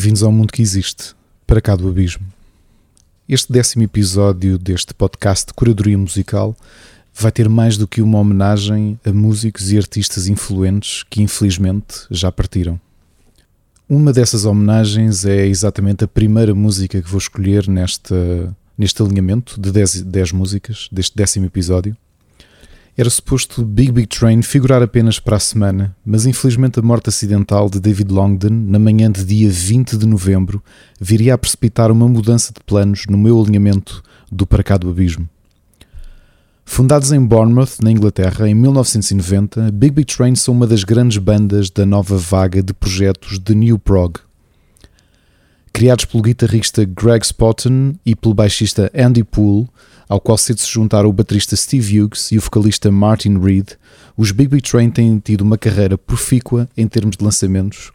Bem-vindos ao mundo que existe, para cá do abismo. Este décimo episódio deste podcast de curadoria musical vai ter mais do que uma homenagem a músicos e artistas influentes que infelizmente já partiram. Uma dessas homenagens é exatamente a primeira música que vou escolher nesta, neste alinhamento de 10 músicas deste décimo episódio. Era suposto Big Big Train figurar apenas para a semana, mas infelizmente a morte acidental de David Longden, na manhã de dia 20 de novembro, viria a precipitar uma mudança de planos no meu alinhamento do Para Cá do Abismo. Fundados em Bournemouth, na Inglaterra, em 1990, Big Big Train são uma das grandes bandas da nova vaga de projetos de New Prog. Criados pelo guitarrista Greg Spotton e pelo baixista Andy Poole, ao qual se juntaram o baterista Steve Hughes e o vocalista Martin Reed, os Big Big Train têm tido uma carreira profícua em termos de lançamentos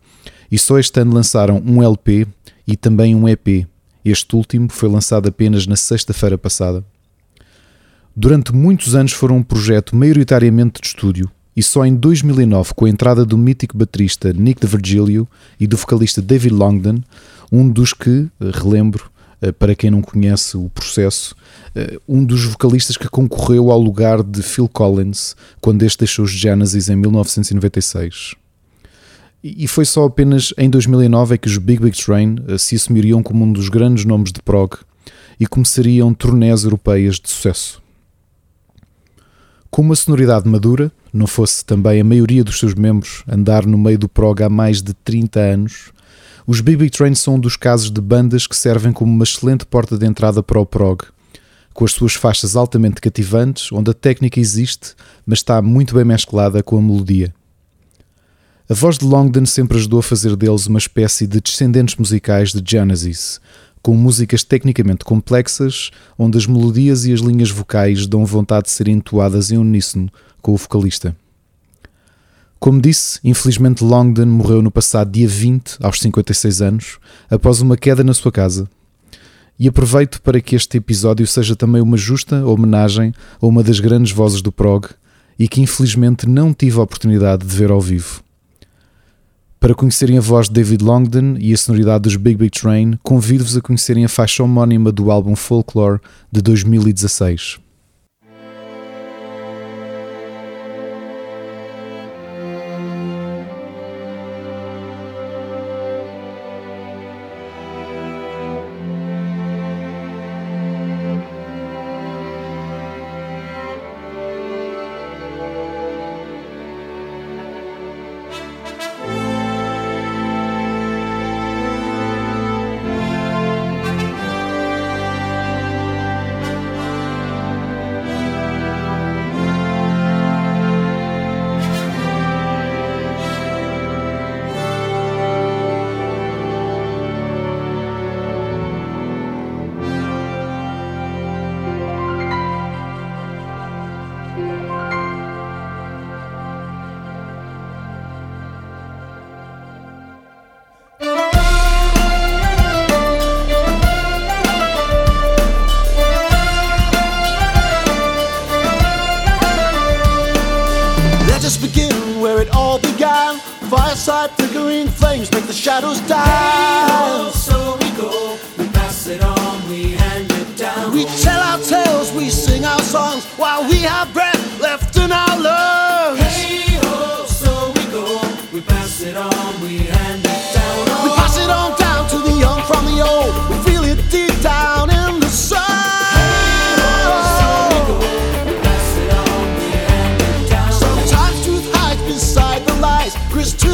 e só este ano lançaram um LP e também um EP. Este último foi lançado apenas na sexta-feira passada. Durante muitos anos foram um projeto maioritariamente de estúdio e só em 2009, com a entrada do mítico baterista Nick de Virgilio e do vocalista David Longden, um dos que, relembro, para quem não conhece o processo, eh, um dos vocalistas que concorreu ao lugar de Phil Collins quando este deixou os Genesis em 1996. E foi só apenas em 2009 é que os Big Big Train eh, se assumiriam como um dos grandes nomes de prog e começariam turnés europeias de sucesso. Com uma sonoridade madura, não fosse também a maioria dos seus membros andar no meio do prog há mais de 30 anos, os BB Train são um dos casos de bandas que servem como uma excelente porta de entrada para o prog, com as suas faixas altamente cativantes, onde a técnica existe, mas está muito bem mesclada com a melodia. A voz de Longden sempre ajudou a fazer deles uma espécie de descendentes musicais de Genesis, com músicas tecnicamente complexas, onde as melodias e as linhas vocais dão vontade de serem entoadas em uníssono com o vocalista. Como disse, infelizmente Longden morreu no passado dia 20, aos 56 anos, após uma queda na sua casa. E aproveito para que este episódio seja também uma justa homenagem a uma das grandes vozes do prog e que infelizmente não tive a oportunidade de ver ao vivo. Para conhecerem a voz de David Longden e a sonoridade dos Big Big Train, convido-vos a conhecerem a faixa homónima do álbum Folklore de 2016.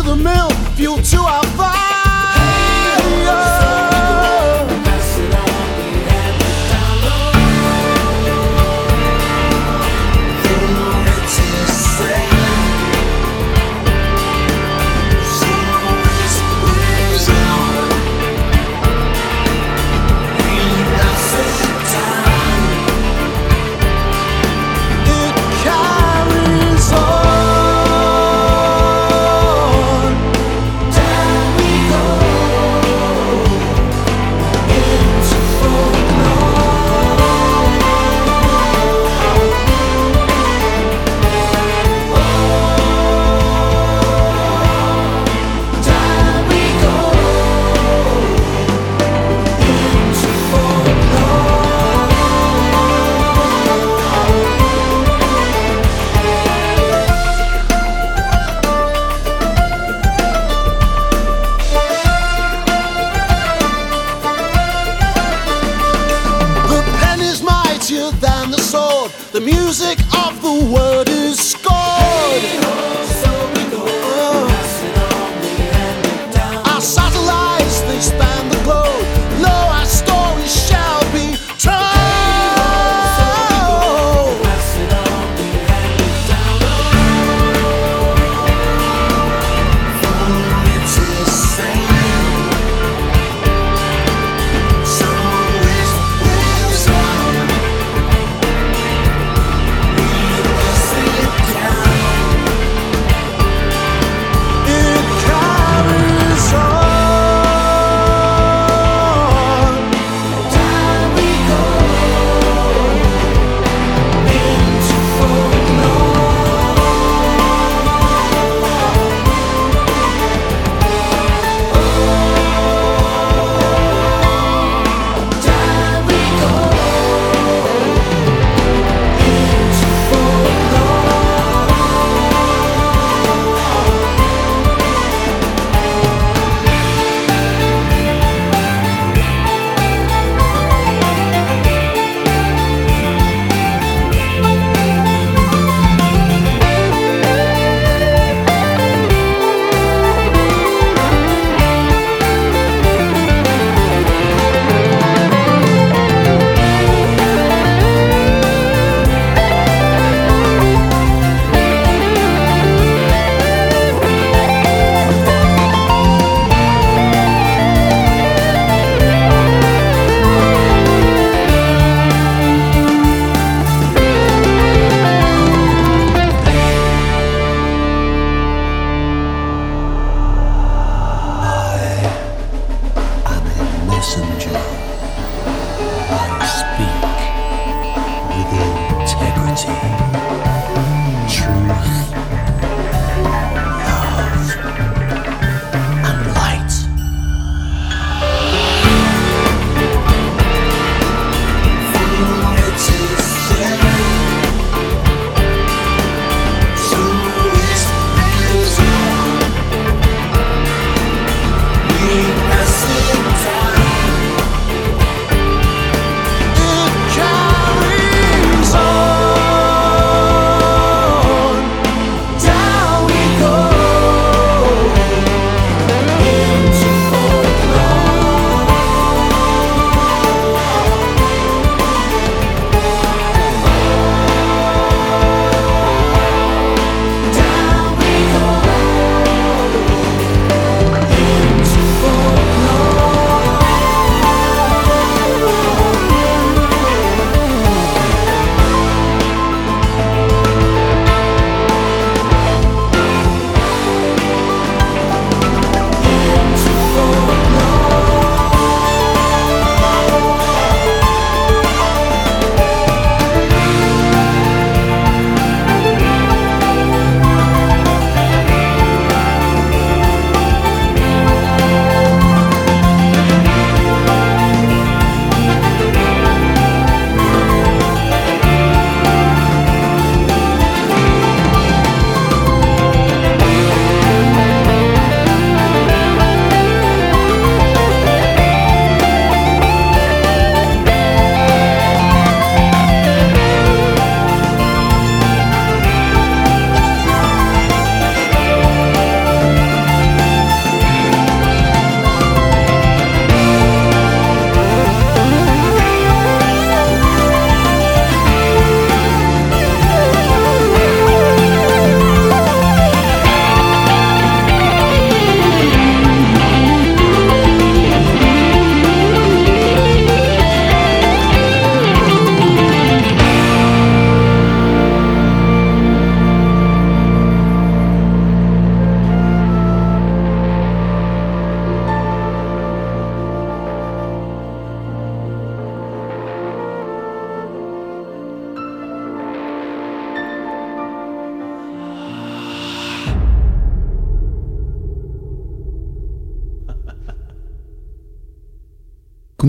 The mill, fuel to our fire.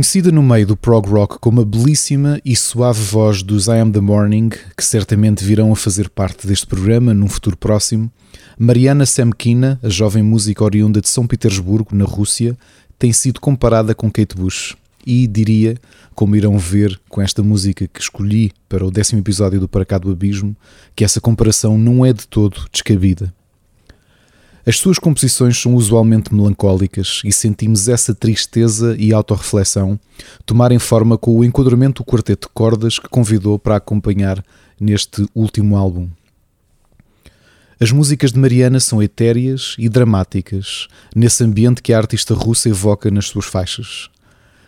Conhecida no meio do prog rock como a belíssima e suave voz dos I Am The Morning, que certamente virão a fazer parte deste programa num futuro próximo, Mariana Semkina, a jovem música oriunda de São Petersburgo, na Rússia, tem sido comparada com Kate Bush e diria, como irão ver com esta música que escolhi para o décimo episódio do Para Cá do Abismo, que essa comparação não é de todo descabida. As suas composições são usualmente melancólicas e sentimos essa tristeza e autorreflexão tomarem forma com o enquadramento do quarteto de cordas que convidou para acompanhar neste último álbum. As músicas de Mariana são etéreas e dramáticas, nesse ambiente que a artista russa evoca nas suas faixas.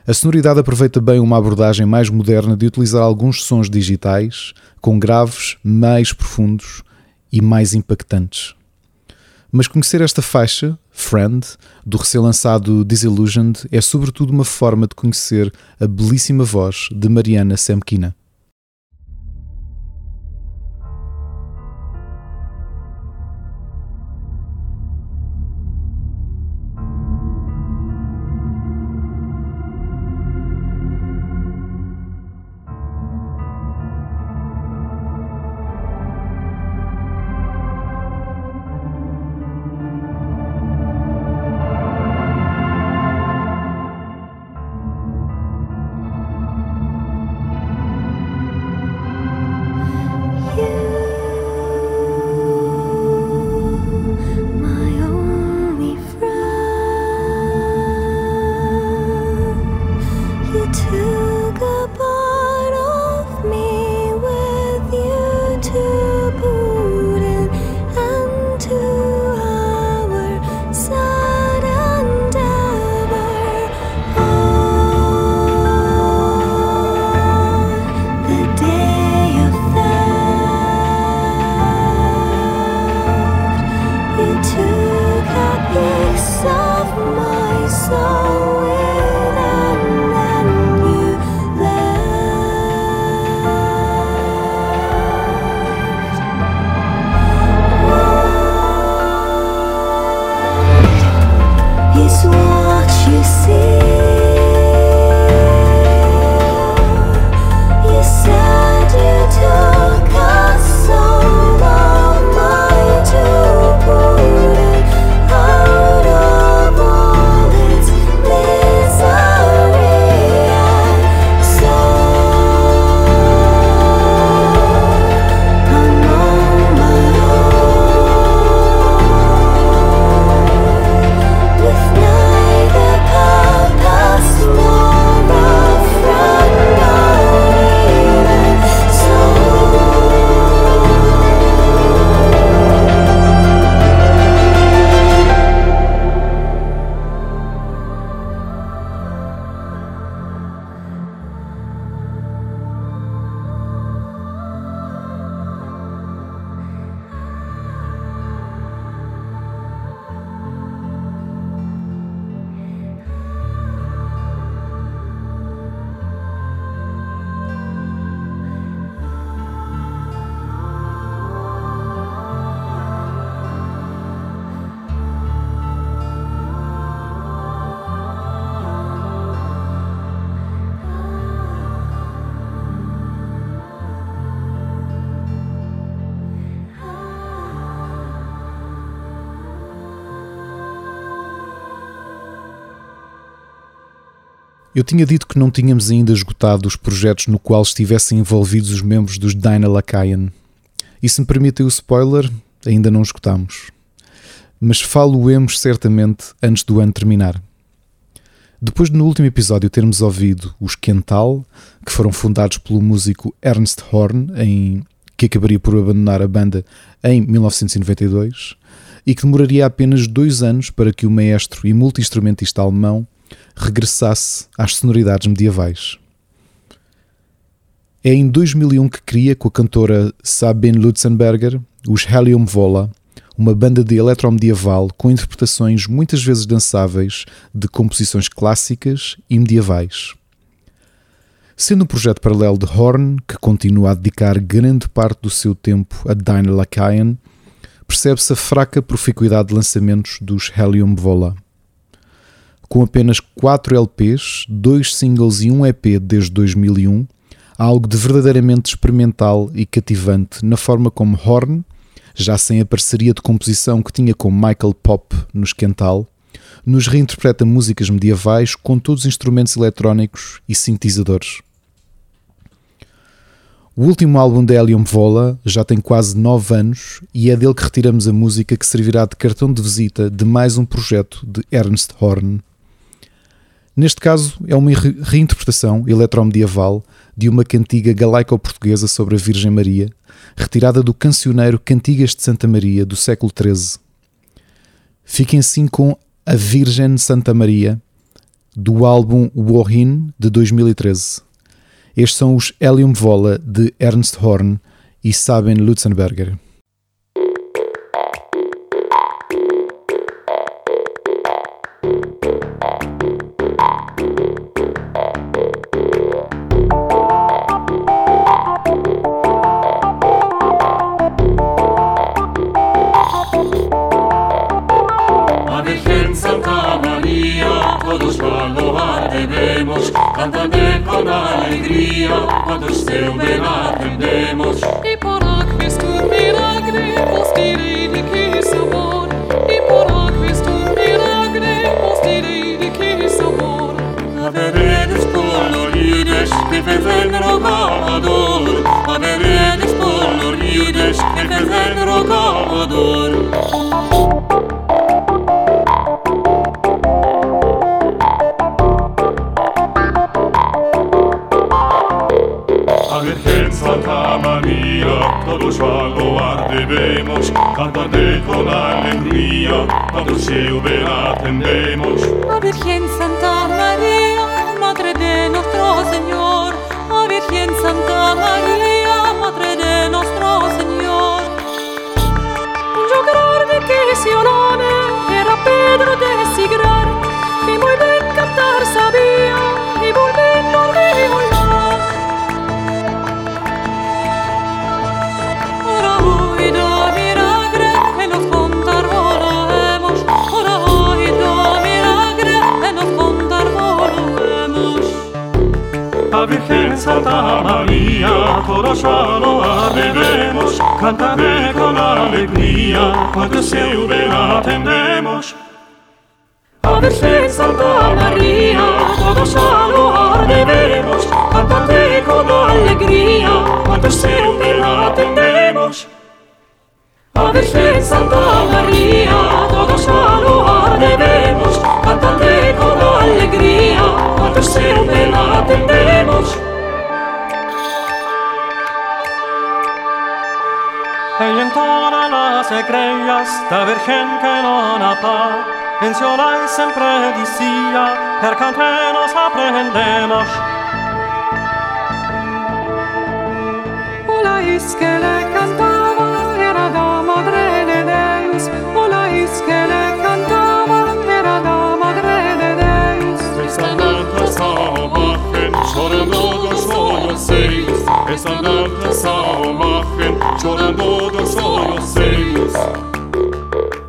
A sonoridade aproveita bem uma abordagem mais moderna de utilizar alguns sons digitais, com graves mais profundos e mais impactantes. Mas conhecer esta faixa, Friend, do recém-lançado Disillusioned, é sobretudo uma forma de conhecer a belíssima voz de Mariana Semkina. Eu tinha dito que não tínhamos ainda esgotado os projetos no qual estivessem envolvidos os membros dos Dinah Lakayan. E se me permitem o spoiler, ainda não esgotamos. Mas falo-emos certamente antes do ano terminar. Depois de no último episódio termos ouvido os Quental, que foram fundados pelo músico Ernst Horn, em, que acabaria por abandonar a banda em 1992, e que demoraria apenas dois anos para que o maestro e multi-instrumentista alemão regressasse às sonoridades medievais. É em 2001 que cria com a cantora Sabine Lutzenberger os Helium Vola, uma banda de eletromedieval com interpretações muitas vezes dançáveis de composições clássicas e medievais. Sendo um projeto paralelo de Horn, que continua a dedicar grande parte do seu tempo a Dinah Lakayan, percebe-se a fraca proficuidade de lançamentos dos Helium Vola. Com apenas 4 LPs, 2 singles e um EP desde 2001, há algo de verdadeiramente experimental e cativante na forma como Horn, já sem a parceria de composição que tinha com Michael Pop no Esquental, nos reinterpreta músicas medievais com todos os instrumentos eletrónicos e sintetizadores. O último álbum de Helium Vola já tem quase 9 anos e é dele que retiramos a música que servirá de cartão de visita de mais um projeto de Ernst Horn. Neste caso, é uma reinterpretação eletromedieval de uma cantiga galaico-portuguesa sobre a Virgem Maria, retirada do cancioneiro Cantigas de Santa Maria do século XIII. Fiquem assim com A Virgem Santa Maria, do álbum Wohin de 2013. Estes são os Helium Vola de Ernst Horn e Sabine Lutzenberger. Museum benach im Demos. I porak bist du mir agne, was die I porak bist du mir agne, was die Rede kies so bor. Aber redest du nur jüdisch, wie viel sein Rokamadol. Aber redest du nur jüdisch, wie viel cántate con alegría, cuando seu ven atendemos. A Virgen Santa María, Madre de nuestro Señor, a Virgen Santa María, che Santa Maria, conosciamo la devemos, cantare con alegría, quando seu ben attendemos. Ave Virgen Santa Maria, conosciamo la devemos, cantare con alegría, quando seu ben attendemos. Ave Virgen Santa Maria, conosciamo la devemos, deseo te la atendemos. Ella entona las estrellas, la Virgen que non ha pa, mencionai sempre di sia, per cantre nos isquele es andante sao imagen, llorando do sonho seus.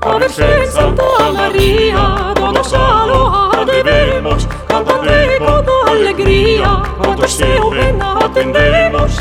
Ave Maria, Santa Maria, Dona Shalom, adevemos, canta tempo da alegria, quantos teu reino atendemos.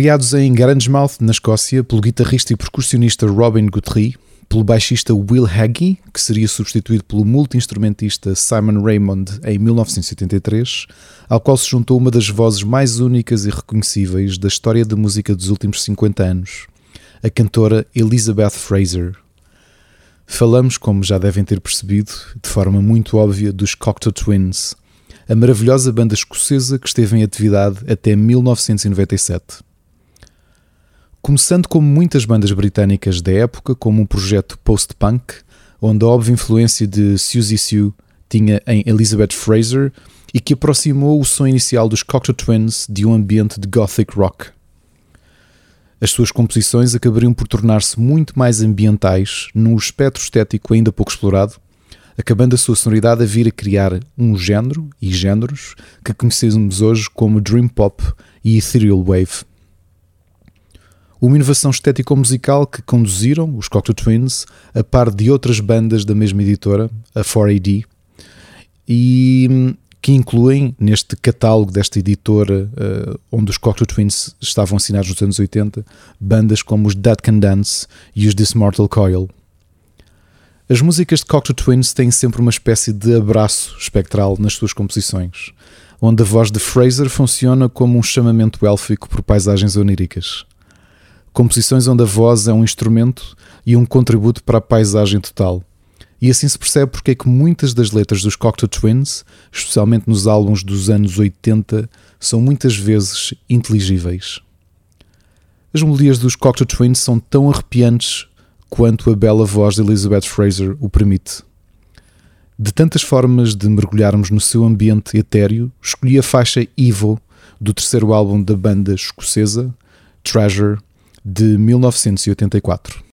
Criados em Grangemouth, na Escócia, pelo guitarrista e percussionista Robin Guthrie, pelo baixista Will Haggie, que seria substituído pelo multi-instrumentista Simon Raymond em 1983, ao qual se juntou uma das vozes mais únicas e reconhecíveis da história da música dos últimos 50 anos, a cantora Elizabeth Fraser. Falamos, como já devem ter percebido, de forma muito óbvia, dos Cocteau Twins, a maravilhosa banda escocesa que esteve em atividade até 1997. Começando como muitas bandas britânicas da época, como um projeto post-punk, onde a óbvia influência de Suzy Sue tinha em Elizabeth Fraser e que aproximou o som inicial dos Cocteau Twins de um ambiente de gothic rock. As suas composições acabariam por tornar-se muito mais ambientais, num espectro estético ainda pouco explorado, acabando a sua sonoridade a vir a criar um género e géneros que conhecemos hoje como Dream Pop e Ethereal Wave. Uma inovação estético-musical que conduziram os Cocteau Twins a par de outras bandas da mesma editora, a 4AD, e que incluem neste catálogo desta editora, uh, onde os Cocteau Twins estavam assinados nos anos 80, bandas como os Dead Can Dance e os This Mortal Coil. As músicas de Cocteau Twins têm sempre uma espécie de abraço espectral nas suas composições, onde a voz de Fraser funciona como um chamamento élfico por paisagens oníricas. Composições onde a voz é um instrumento e um contributo para a paisagem total. E assim se percebe porque é que muitas das letras dos Cocteau Twins, especialmente nos álbuns dos anos 80, são muitas vezes inteligíveis. As melodias dos Cocteau Twins são tão arrepiantes quanto a bela voz de Elizabeth Fraser o permite. De tantas formas de mergulharmos no seu ambiente etéreo, escolhi a faixa Evil do terceiro álbum da banda escocesa, Treasure, de 1984.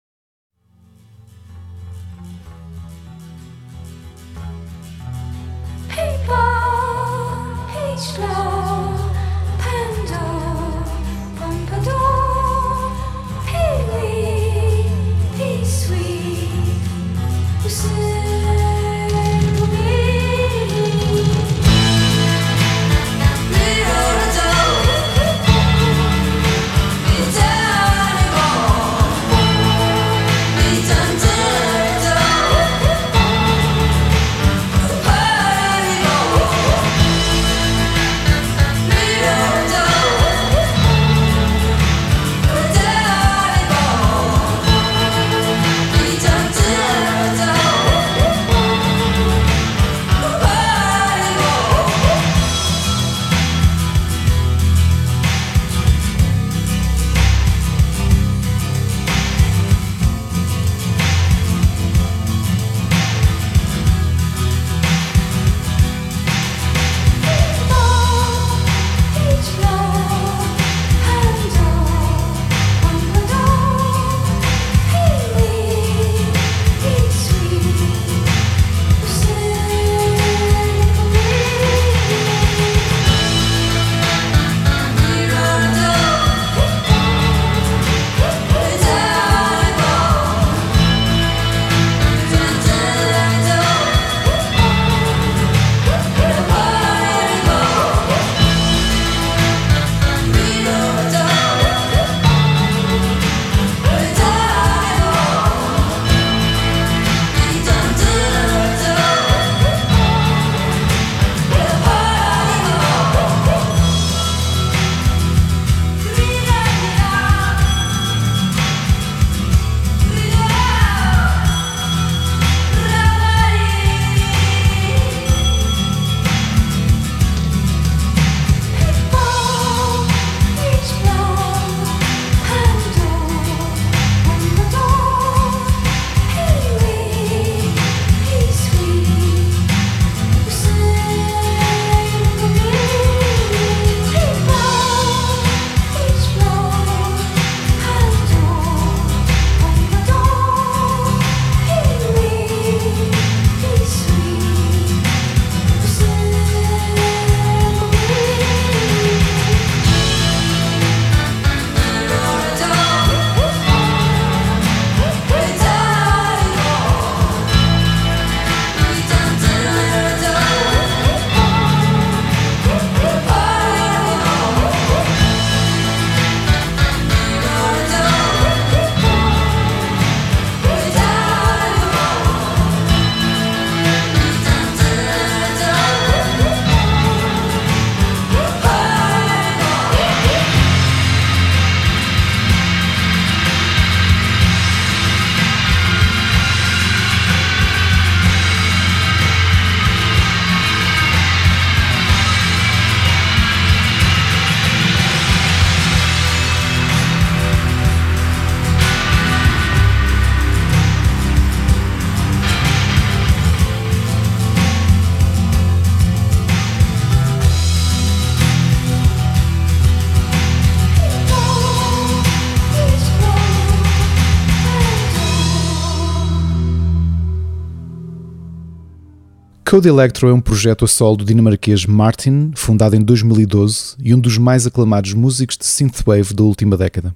Code Electro é um projeto a solo do dinamarquês Martin, fundado em 2012 e um dos mais aclamados músicos de synthwave da última década.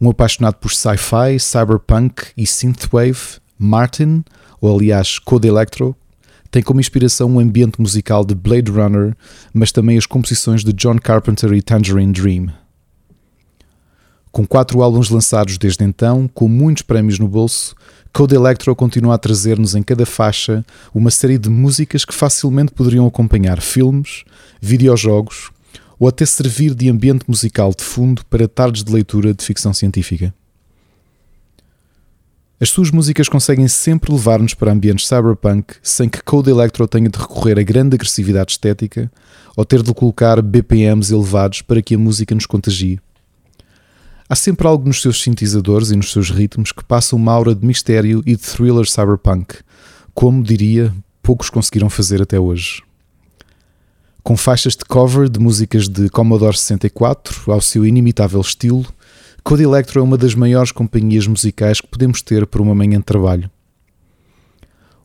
Um apaixonado por sci-fi, cyberpunk e synthwave, Martin, ou aliás Code Electro, tem como inspiração um ambiente musical de Blade Runner, mas também as composições de John Carpenter e Tangerine Dream. Com quatro álbuns lançados desde então, com muitos prémios no bolso, Code Electro continua a trazer-nos em cada faixa uma série de músicas que facilmente poderiam acompanhar filmes, videojogos ou até servir de ambiente musical de fundo para tardes de leitura de ficção científica. As suas músicas conseguem sempre levar-nos para ambientes cyberpunk sem que Code Electro tenha de recorrer a grande agressividade estética ou ter de colocar BPMs elevados para que a música nos contagie. Há sempre algo nos seus sintetizadores e nos seus ritmos que passa uma aura de mistério e de thriller cyberpunk, como, diria, poucos conseguiram fazer até hoje. Com faixas de cover de músicas de Commodore 64 ao seu inimitável estilo, Code Electro é uma das maiores companhias musicais que podemos ter por uma manhã de trabalho.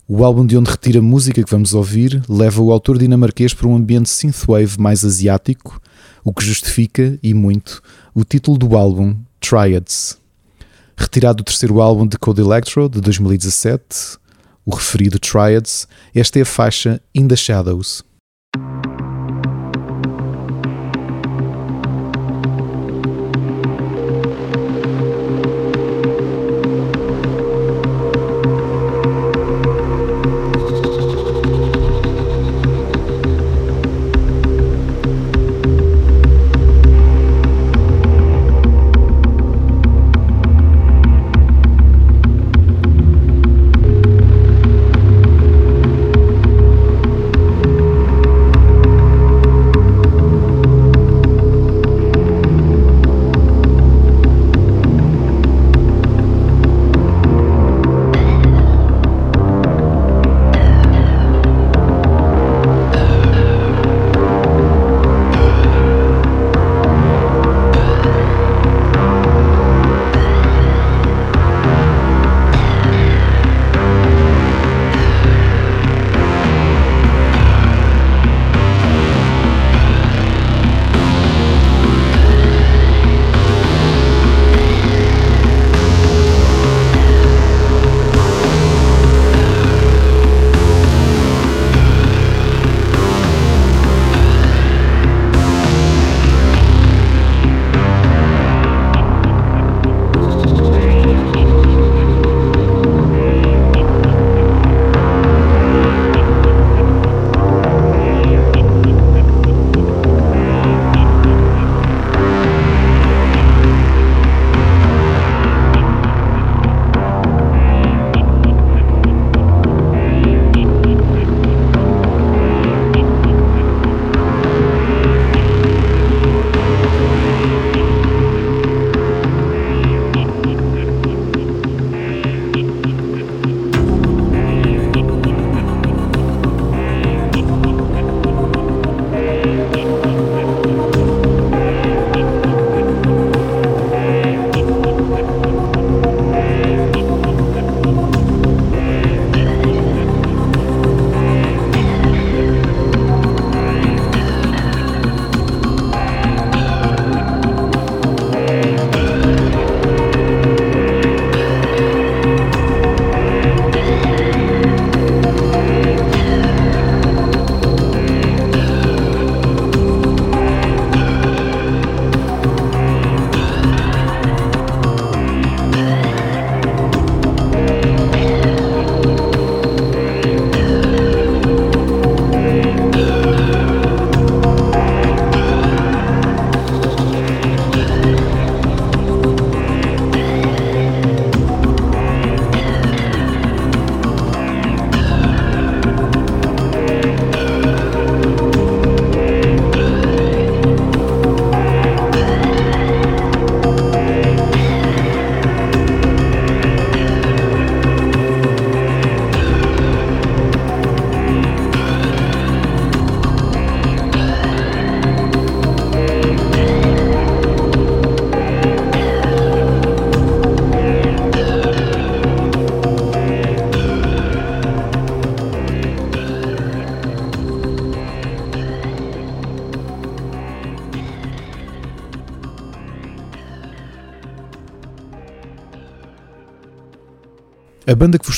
O álbum de onde retira a música que vamos ouvir leva o autor dinamarquês para um ambiente synthwave mais asiático, o que justifica, e muito, o título do álbum, Triads. Retirado do terceiro álbum de Code Electro, de 2017, o referido Triads, esta é a faixa In the Shadows.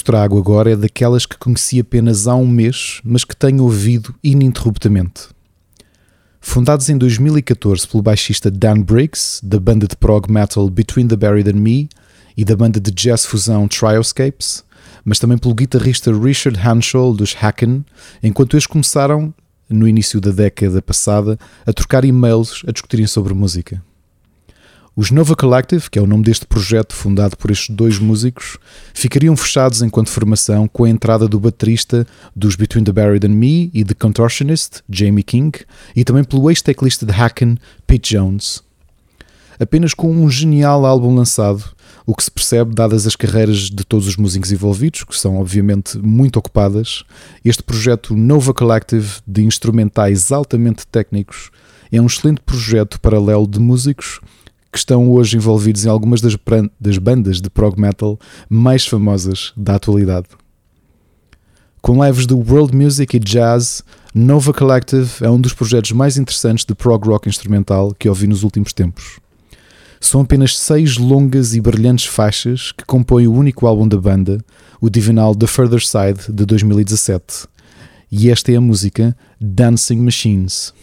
Vos trago agora é daquelas que conheci apenas há um mês, mas que tenho ouvido ininterruptamente. Fundados em 2014 pelo baixista Dan Briggs, da banda de prog metal Between the Buried and Me e da banda de jazz fusão Trioscapes, mas também pelo guitarrista Richard Hanschel dos Hacken, enquanto eles começaram, no início da década passada, a trocar e-mails a discutirem sobre música. Os Nova Collective, que é o nome deste projeto fundado por estes dois músicos, ficariam fechados enquanto formação com a entrada do baterista dos Between the Buried and Me e The Contortionist, Jamie King, e também pelo ex-teclista de Hacken, Pete Jones. Apenas com um genial álbum lançado, o que se percebe dadas as carreiras de todos os músicos envolvidos, que são obviamente muito ocupadas, este projeto Nova Collective de instrumentais altamente técnicos é um excelente projeto paralelo de músicos que estão hoje envolvidos em algumas das, das bandas de prog metal mais famosas da atualidade. Com lives de world music e jazz, Nova Collective é um dos projetos mais interessantes de prog rock instrumental que ouvi nos últimos tempos. São apenas seis longas e brilhantes faixas que compõem o único álbum da banda, o divinal The Further Side de 2017. E esta é a música Dancing Machines.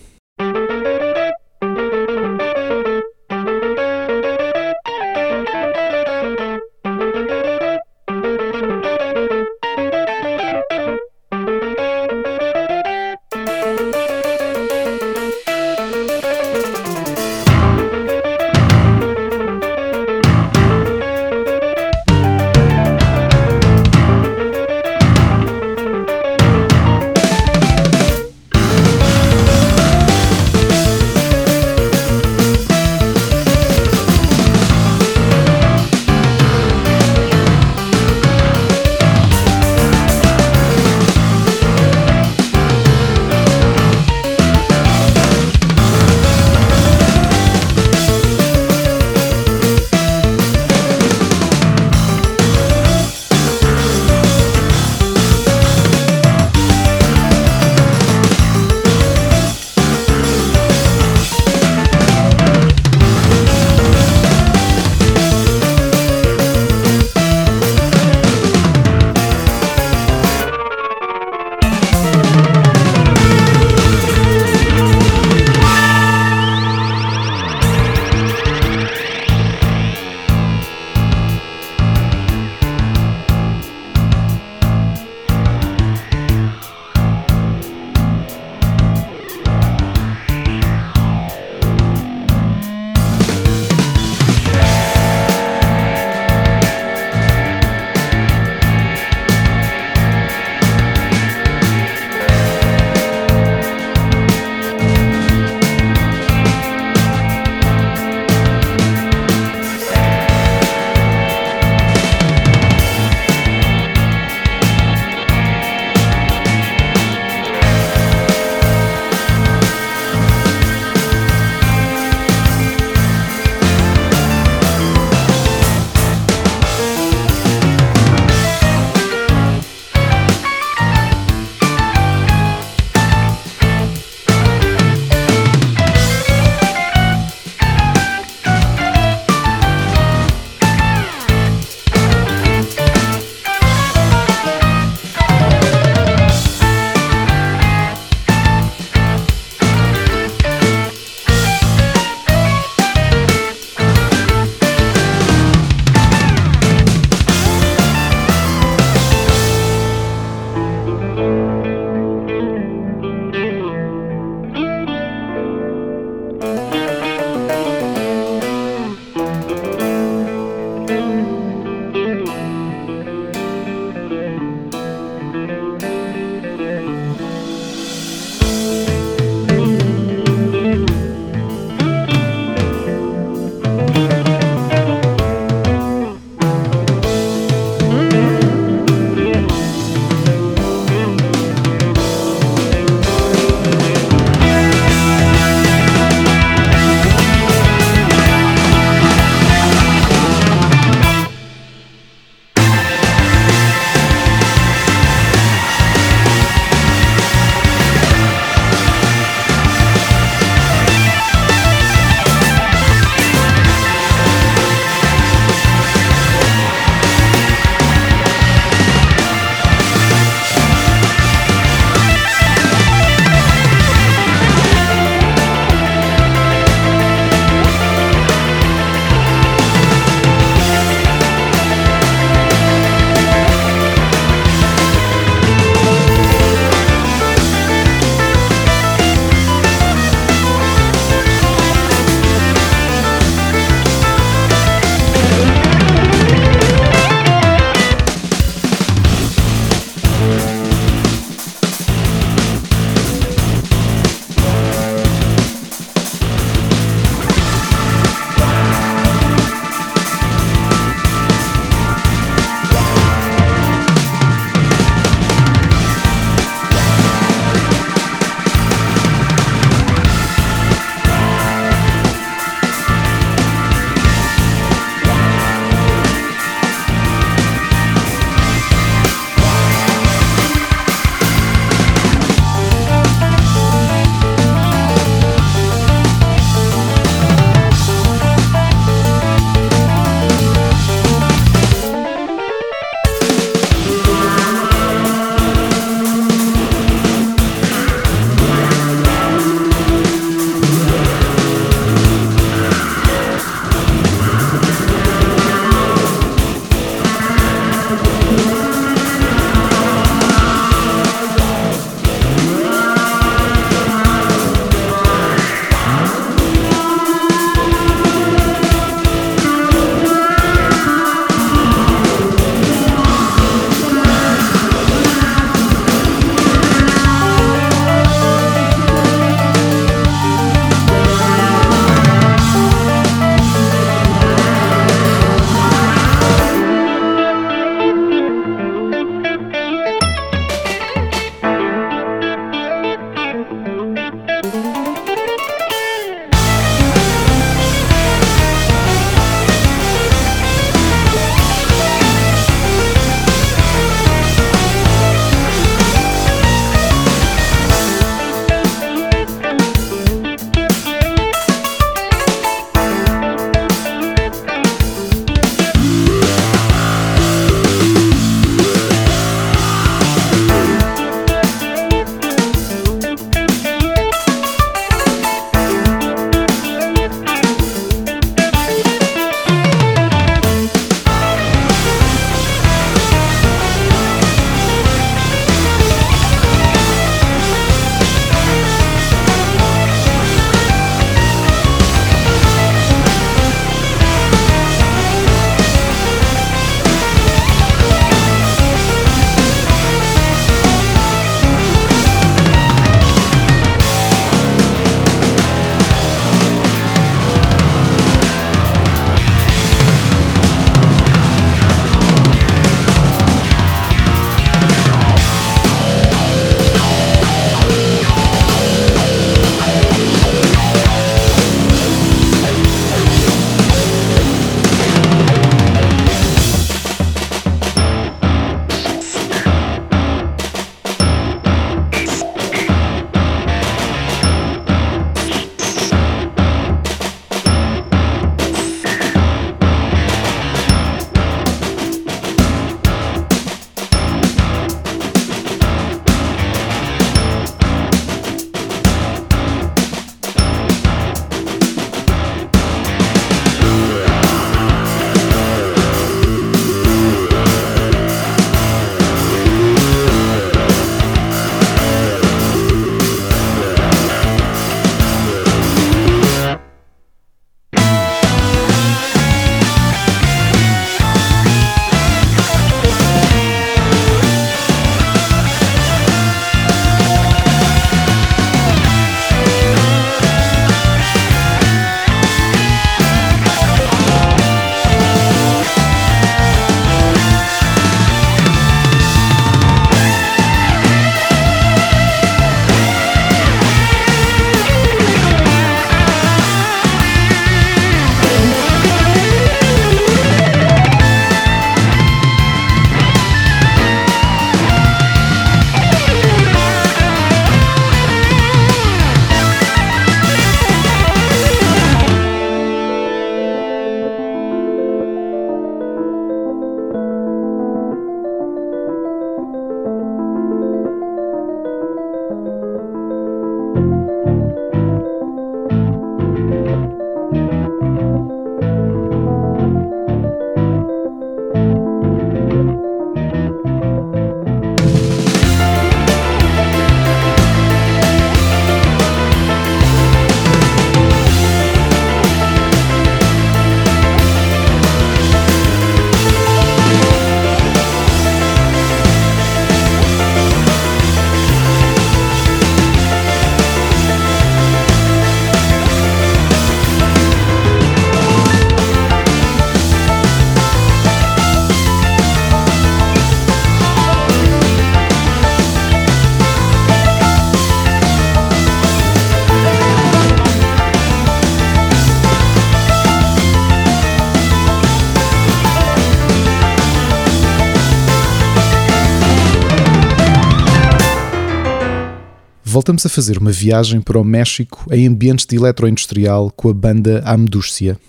Voltamos a fazer uma viagem para o México em ambientes de eletroindustrial com a banda Amdúcia.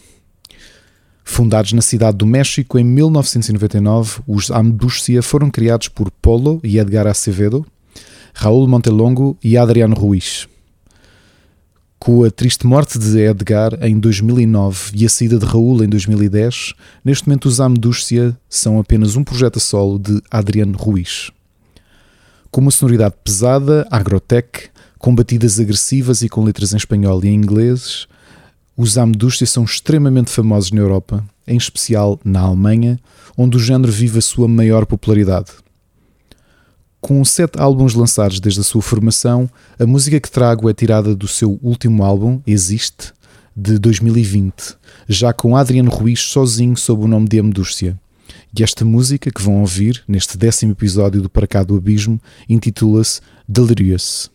Fundados na cidade do México em 1999, os Amdúcia foram criados por Polo e Edgar Acevedo, Raul Montelongo e Adriano Ruiz. Com a triste morte de Edgar em 2009 e a saída de Raul em 2010, neste momento os Amdúcia são apenas um projeto a solo de Adriano Ruiz. Com uma sonoridade pesada, agrotech, com batidas agressivas e com letras em espanhol e em inglês, os Amdúcia são extremamente famosos na Europa, em especial na Alemanha, onde o género vive a sua maior popularidade. Com sete álbuns lançados desde a sua formação, a música que trago é tirada do seu último álbum, Existe, de 2020, já com Adriano Ruiz sozinho sob o nome de Amdúcia. E esta música que vão ouvir neste décimo episódio do Para Cá do Abismo intitula-se Delirious.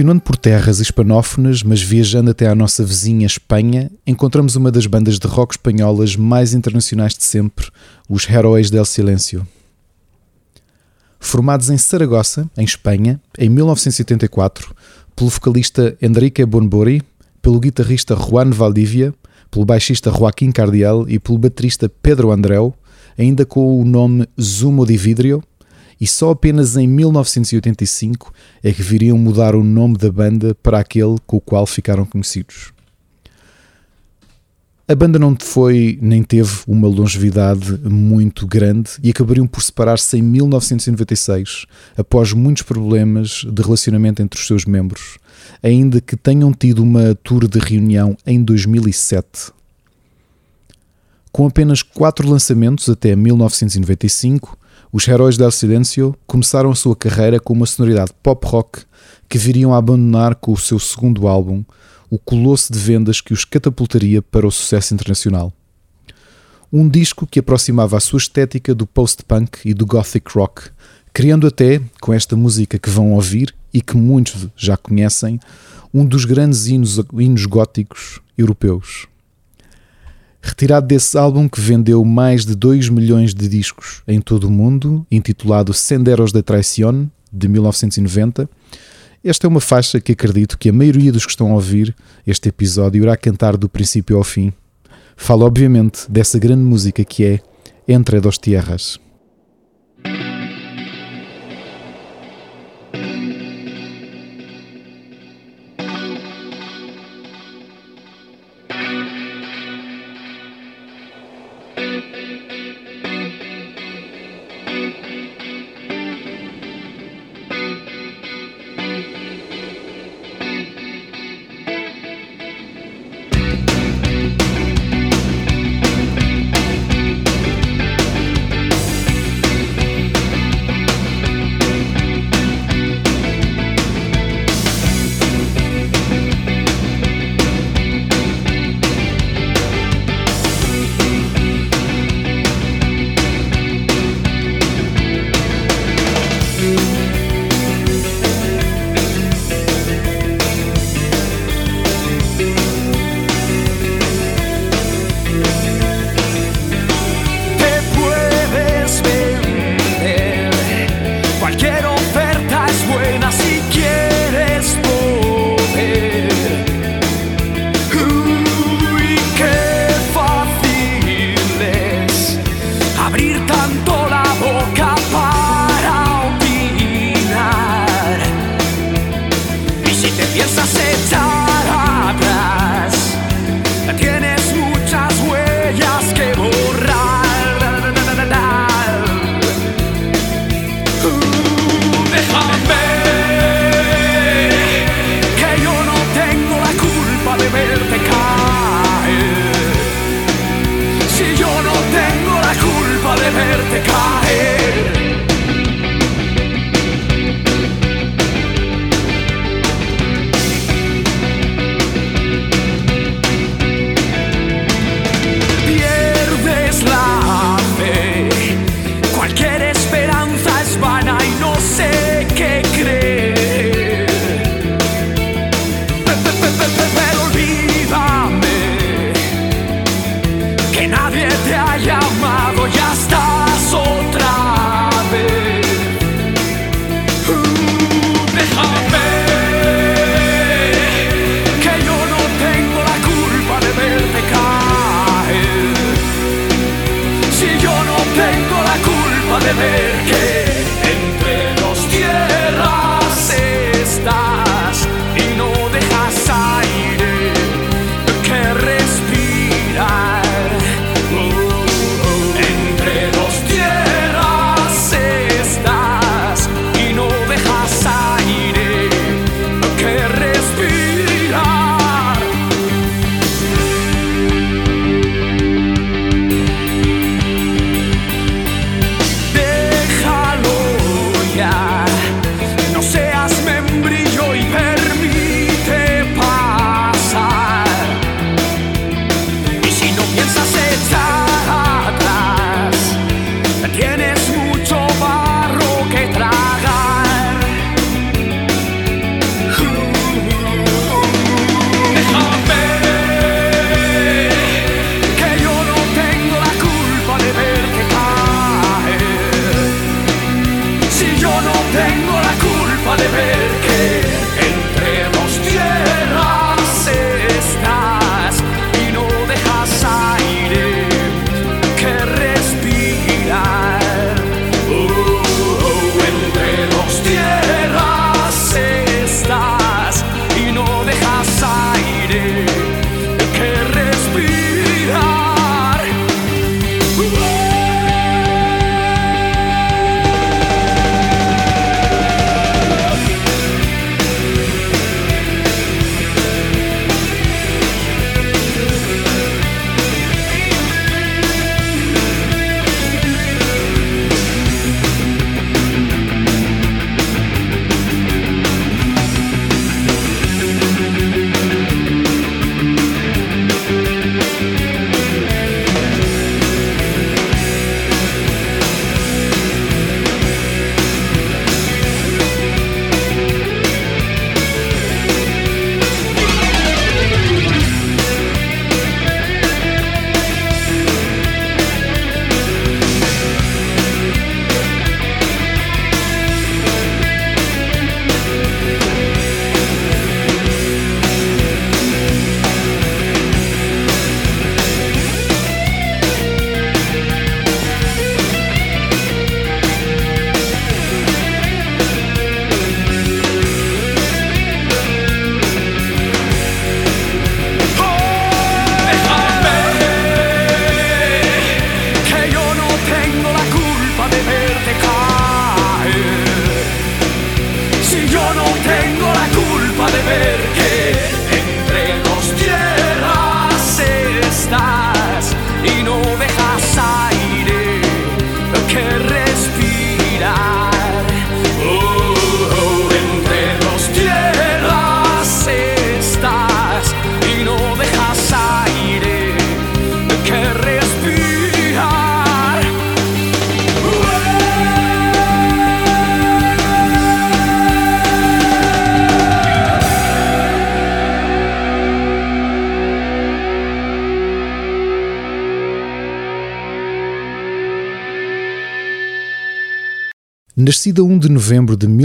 Continuando por terras hispanófonas, mas viajando até à nossa vizinha Espanha, encontramos uma das bandas de rock espanholas mais internacionais de sempre, os Heróis del Silêncio. Formados em Saragossa, em Espanha, em 1984, pelo vocalista Enrique Bonbori, pelo guitarrista Juan Valdivia, pelo baixista Joaquim Cardiel e pelo baterista Pedro Andréu, ainda com o nome Zumo di Vidrio, e só apenas em 1985 é que viriam mudar o nome da banda para aquele com o qual ficaram conhecidos. A banda não foi nem teve uma longevidade muito grande e acabariam por separar-se em 1996, após muitos problemas de relacionamento entre os seus membros, ainda que tenham tido uma tour de reunião em 2007. Com apenas quatro lançamentos até 1995, os Heróis del Silêncio começaram a sua carreira com uma sonoridade pop rock que viriam a abandonar com o seu segundo álbum, o colosso de vendas que os catapultaria para o sucesso internacional. Um disco que aproximava a sua estética do post-punk e do gothic rock, criando até, com esta música que vão ouvir e que muitos já conhecem, um dos grandes hinos, hinos góticos europeus retirado desse álbum que vendeu mais de 2 milhões de discos em todo o mundo, intitulado Senderos de Traición, de 1990. Esta é uma faixa que acredito que a maioria dos que estão a ouvir este episódio irá cantar do princípio ao fim. Falo, obviamente, dessa grande música que é Entre dos Tierras.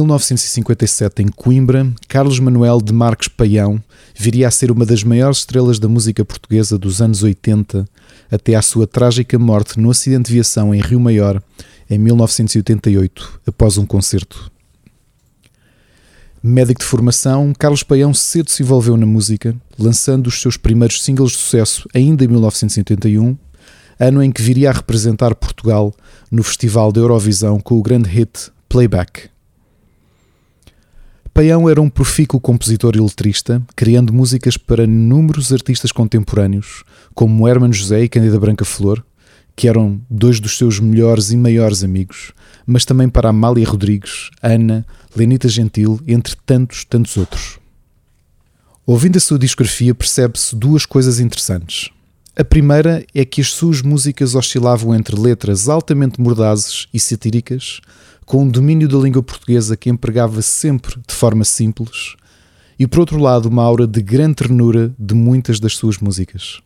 1957 em Coimbra, Carlos Manuel de Marques Paião viria a ser uma das maiores estrelas da música portuguesa dos anos 80 até à sua trágica morte no acidente de viação em Rio Maior em 1988, após um concerto. Médico de formação, Carlos Paião cedo se envolveu na música, lançando os seus primeiros singles de sucesso ainda em 1981, ano em que viria a representar Portugal no Festival da Eurovisão com o grande hit Playback. Paião era um profícuo compositor e letrista, criando músicas para inúmeros artistas contemporâneos, como Hermano José e Cândida Branca Flor, que eram dois dos seus melhores e maiores amigos, mas também para Amália Rodrigues, Ana, Lenita Gentil, entre tantos, tantos outros. Ouvindo a sua discografia, percebe-se duas coisas interessantes. A primeira é que as suas músicas oscilavam entre letras altamente mordazes e satíricas, com um domínio da língua portuguesa que empregava sempre de forma simples, e por outro lado, uma aura de grande ternura de muitas das suas músicas.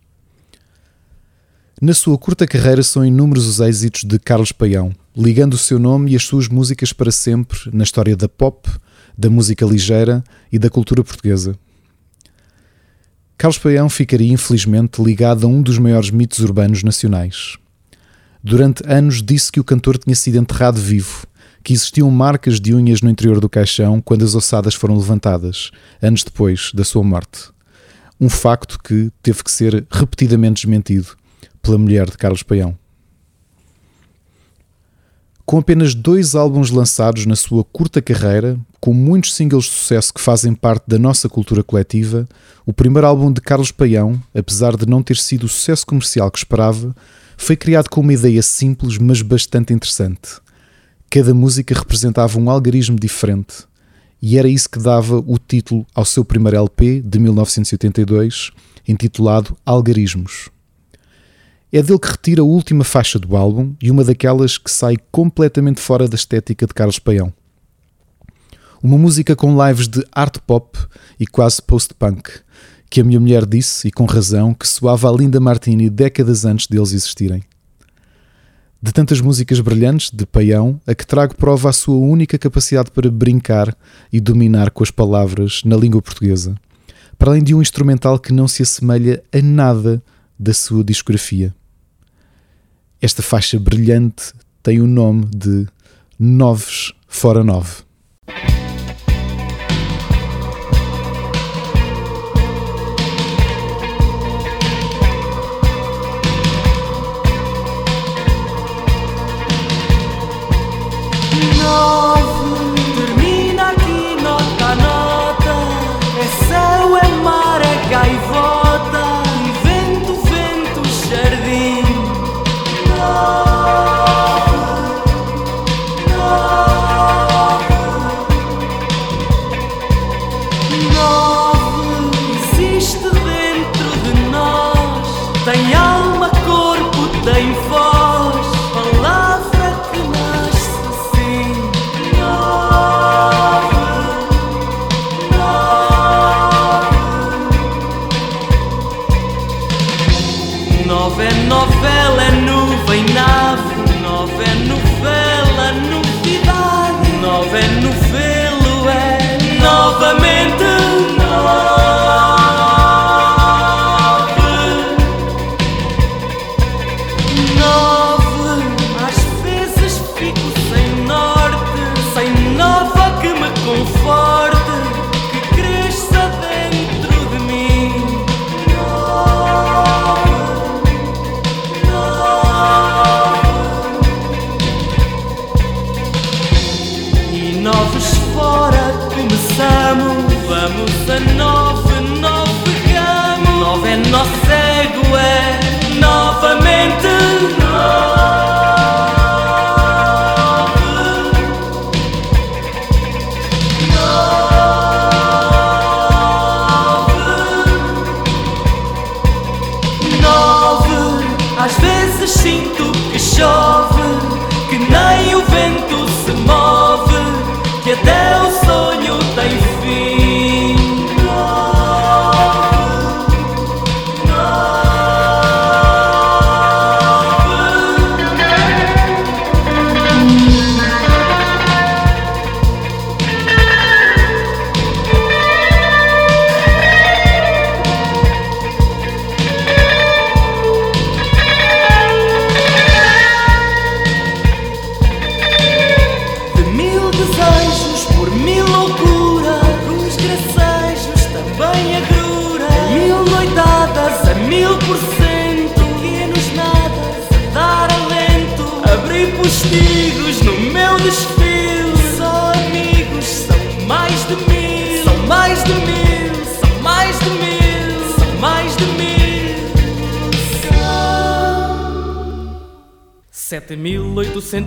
Na sua curta carreira são inúmeros os êxitos de Carlos Paião, ligando o seu nome e as suas músicas para sempre na história da pop, da música ligeira e da cultura portuguesa. Carlos Paião ficaria infelizmente ligado a um dos maiores mitos urbanos nacionais. Durante anos disse que o cantor tinha sido enterrado vivo, que existiam marcas de unhas no interior do caixão quando as ossadas foram levantadas, anos depois da sua morte. Um facto que teve que ser repetidamente desmentido pela mulher de Carlos Paião. Com apenas dois álbuns lançados na sua curta carreira, com muitos singles de sucesso que fazem parte da nossa cultura coletiva, o primeiro álbum de Carlos Paião, apesar de não ter sido o sucesso comercial que esperava, foi criado com uma ideia simples, mas bastante interessante. Cada música representava um algarismo diferente, e era isso que dava o título ao seu primeiro LP de 1982, intitulado Algarismos. É dele que retira a última faixa do álbum e uma daquelas que sai completamente fora da estética de Carlos Paião. Uma música com lives de art pop e quase post-punk, que a minha mulher disse, e com razão, que soava a Linda Martini décadas antes deles existirem. De tantas músicas brilhantes de Paião, a que trago prova a sua única capacidade para brincar e dominar com as palavras na língua portuguesa, para além de um instrumental que não se assemelha a nada da sua discografia. Esta faixa brilhante tem o nome de Noves Fora Nove. Termina aqui nota nota. É céu, é mar, é gaivota.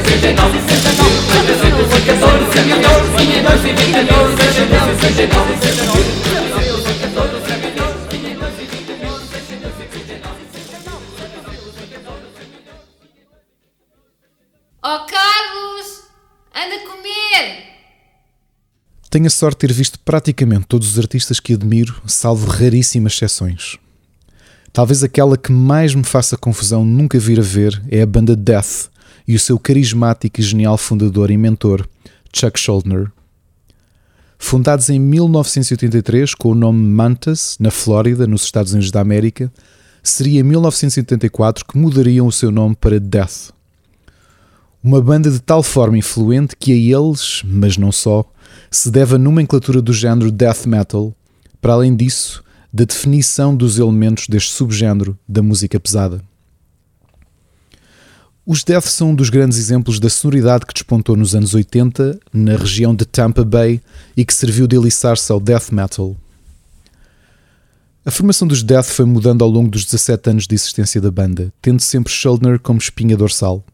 639, 7 mil 814 milhões 520 mil 639, 7 mil Oh Carlos, anda a comer! Tenho a sorte de ter visto praticamente todos os artistas que admiro, salvo raríssimas exceções. Talvez aquela que mais me faça confusão nunca vir a ver é a banda Death e o seu carismático e genial fundador e mentor, Chuck Schuldiner. Fundados em 1983 com o nome Mantas, na Flórida, nos Estados Unidos da América, seria em 1984 que mudariam o seu nome para Death. Uma banda de tal forma influente que a eles, mas não só, se deve a nomenclatura do género death metal, para além disso, da definição dos elementos deste subgénero da música pesada. Os Death são um dos grandes exemplos da sonoridade que despontou nos anos 80 na região de Tampa Bay e que serviu de alicerce ao death metal. A formação dos Death foi mudando ao longo dos 17 anos de existência da banda, tendo sempre Schuldner como espinha dorsal.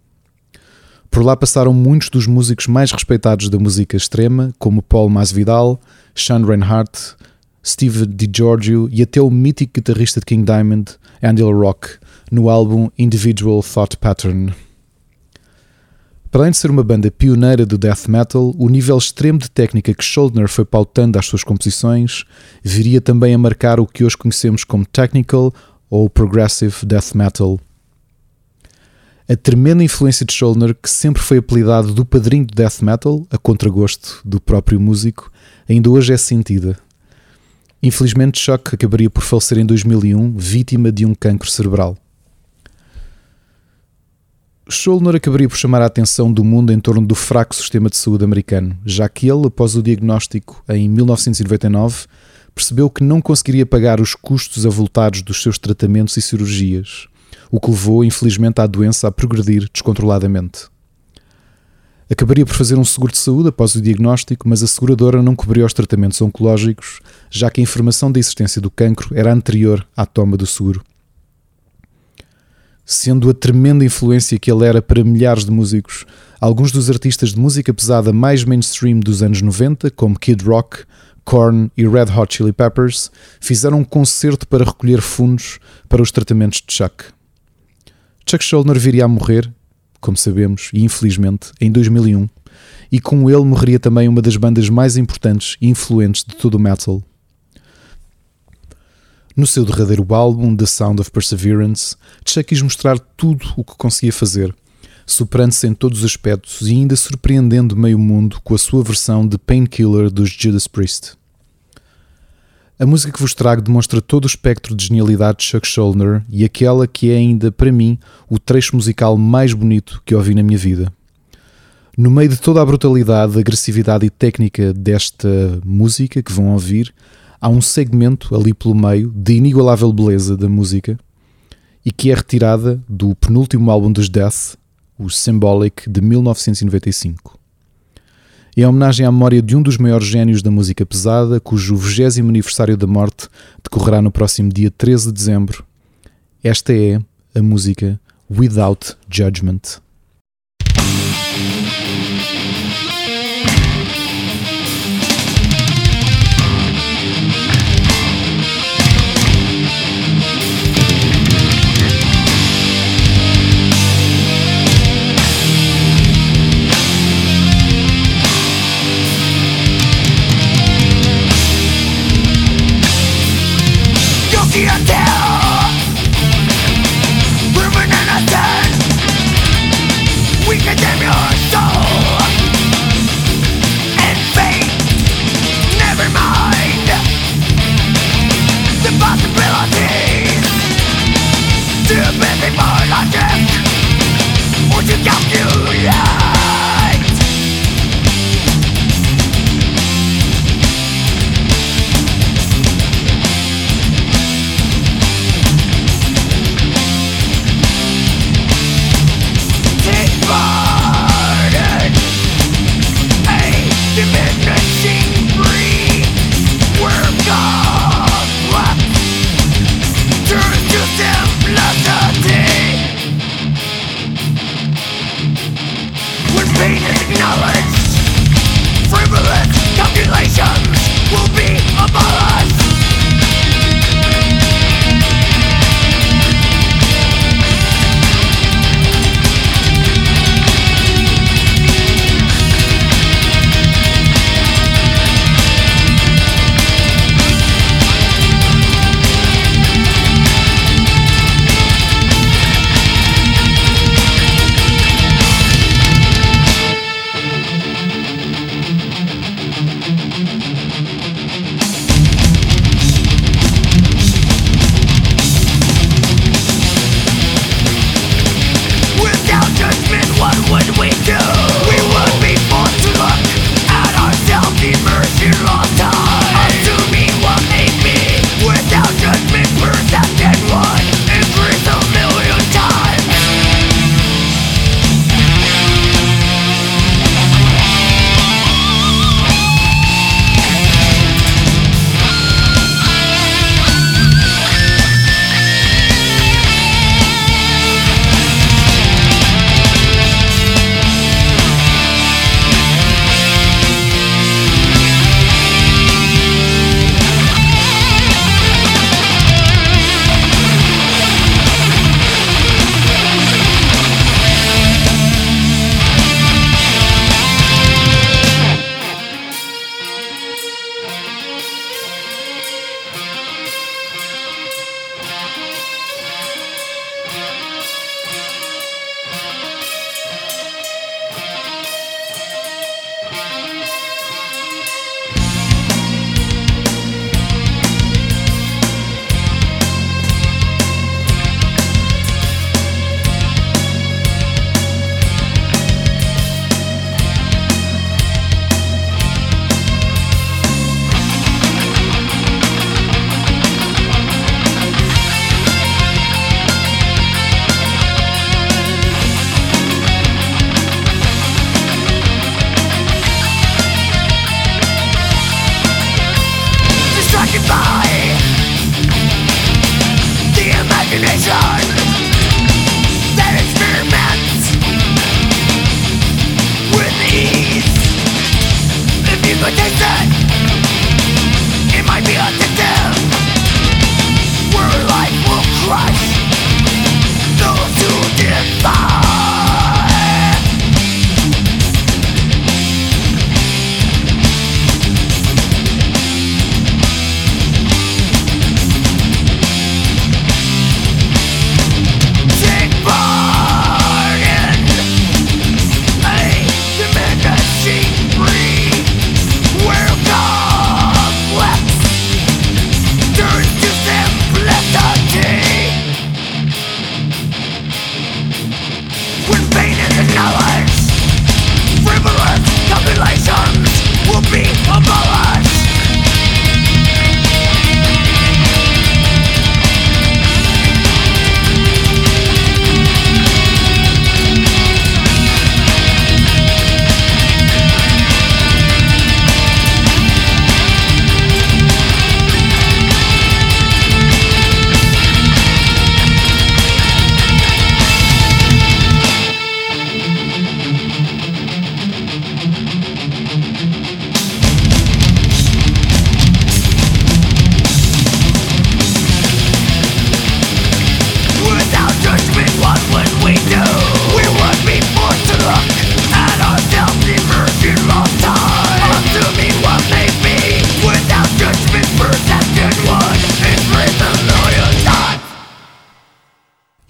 Por lá passaram muitos dos músicos mais respeitados da música extrema, como Paul Masvidal, Sean Reinhardt, Steve DiGiorgio e até o mítico guitarrista de King Diamond, Andy Rock, no álbum Individual Thought Pattern. Para além de ser uma banda pioneira do death metal, o nível extremo de técnica que Schuldner foi pautando às suas composições viria também a marcar o que hoje conhecemos como technical ou progressive death metal. A tremenda influência de Schuldner, que sempre foi apelidado do padrinho do death metal, a contragosto do próprio músico, ainda hoje é sentida. Infelizmente, Chuck acabaria por falecer em 2001, vítima de um cancro cerebral. Schuldner acabaria por chamar a atenção do mundo em torno do fraco sistema de saúde americano, já que ele, após o diagnóstico em 1999, percebeu que não conseguiria pagar os custos avultados dos seus tratamentos e cirurgias, o que levou, infelizmente, à doença a progredir descontroladamente. Acabaria por fazer um seguro de saúde após o diagnóstico, mas a seguradora não cobria os tratamentos oncológicos, já que a informação da existência do cancro era anterior à toma do seguro. Sendo a tremenda influência que ele era para milhares de músicos, alguns dos artistas de música pesada mais mainstream dos anos 90, como Kid Rock, Korn e Red Hot Chili Peppers, fizeram um concerto para recolher fundos para os tratamentos de Chuck. Chuck Schuldiner viria a morrer, como sabemos, e infelizmente, em 2001, e com ele morreria também uma das bandas mais importantes e influentes de todo o metal. No seu derradeiro álbum, The Sound of Perseverance, Chuck quis mostrar tudo o que conseguia fazer, superando-se em todos os aspectos e ainda surpreendendo meio mundo com a sua versão de Painkiller dos Judas Priest. A música que vos trago demonstra todo o espectro de genialidade de Chuck Schuldiner e aquela que é ainda, para mim, o trecho musical mais bonito que ouvi na minha vida. No meio de toda a brutalidade, agressividade e técnica desta música que vão ouvir, há um segmento ali pelo meio de inigualável beleza da música e que é retirada do penúltimo álbum dos Death, o Symbolic de 1995. É homenagem à memória de um dos maiores génios da música pesada, cujo 20 aniversário da morte decorrerá no próximo dia 13 de dezembro. Esta é a música Without Judgment.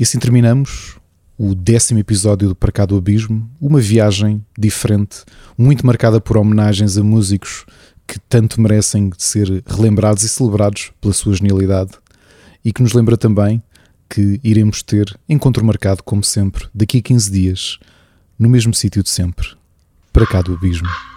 Assim terminamos o décimo episódio do Para Cá do Abismo, uma viagem diferente, muito marcada por homenagens a músicos que tanto merecem ser relembrados e celebrados pela sua genialidade e que nos lembra também que iremos ter encontro marcado, como sempre, daqui a 15 dias, no mesmo sítio de sempre, Para Cá do Abismo.